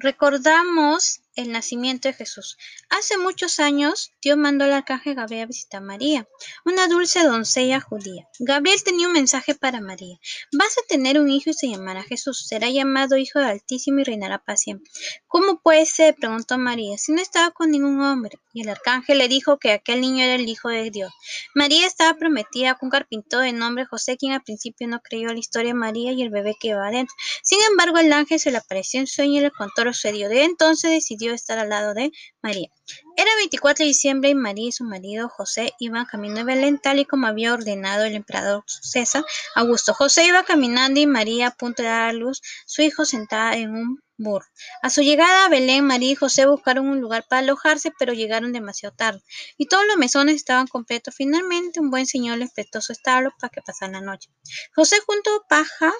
Recordamos el nacimiento de Jesús. Hace muchos años, Dios mandó al arcángel Gabriel a visitar a María, una dulce doncella judía. Gabriel tenía un mensaje para María. Vas a tener un hijo y se llamará Jesús. Será llamado Hijo del Altísimo y reinará para siempre. ¿Cómo puede ser? preguntó María, si no estaba con ningún hombre. Y el arcángel le dijo que aquel niño era el Hijo de Dios. María estaba prometida con un carpintero de nombre José, quien al principio no creyó la historia de María y el bebé que iba adentro. Sin embargo, el ángel se le apareció en sueño y le contó lo sucedió. De entonces decidió estar al lado de María. Era 24 de diciembre y María y su marido José iban camino de Belén tal y como había ordenado el emperador César Augusto. José iba caminando y María a punto de dar a luz su hijo sentada en un burro. A su llegada a Belén, María y José buscaron un lugar para alojarse, pero llegaron demasiado tarde y todos los mesones estaban completos. Finalmente, un buen señor les prestó su establo para que pasaran la noche. José junto paja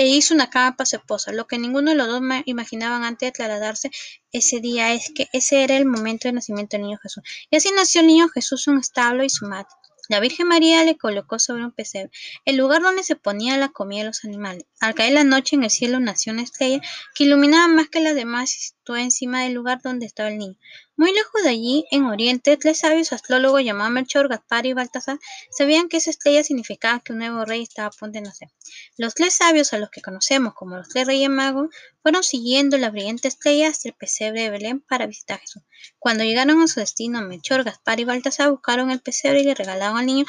e hizo una cama para su esposa. Lo que ninguno de los dos imaginaban antes de trasladarse ese día es que ese era el momento del nacimiento del niño Jesús. Y así nació el niño Jesús, un establo y su madre. La Virgen María le colocó sobre un pesebre, el lugar donde se ponía la comida de los animales. Al caer la noche en el cielo nació una estrella que iluminaba más que las demás encima del lugar donde estaba el niño. Muy lejos de allí, en Oriente, tres sabios astrólogos llamados Melchor, Gaspar y Baltasar sabían que esa estrella significaba que un nuevo rey estaba a punto de nacer. Los tres sabios, a los que conocemos como los tres reyes magos, fueron siguiendo la brillante estrella hasta el pesebre de Belén para visitar a Jesús. Cuando llegaron a su destino, Melchor, Gaspar y Baltasar buscaron el pesebre y le regalaron al niño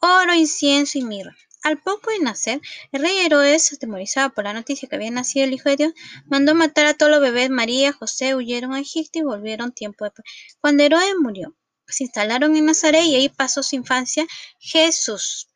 oro, incienso y mirra. Al poco de nacer, el rey Herodes, atemorizado por la noticia que había nacido el Hijo de Dios, mandó matar a todos los bebés. María José huyeron a Egipto y volvieron tiempo después. Cuando Herodes murió, se instalaron en Nazaret y ahí pasó su infancia Jesús.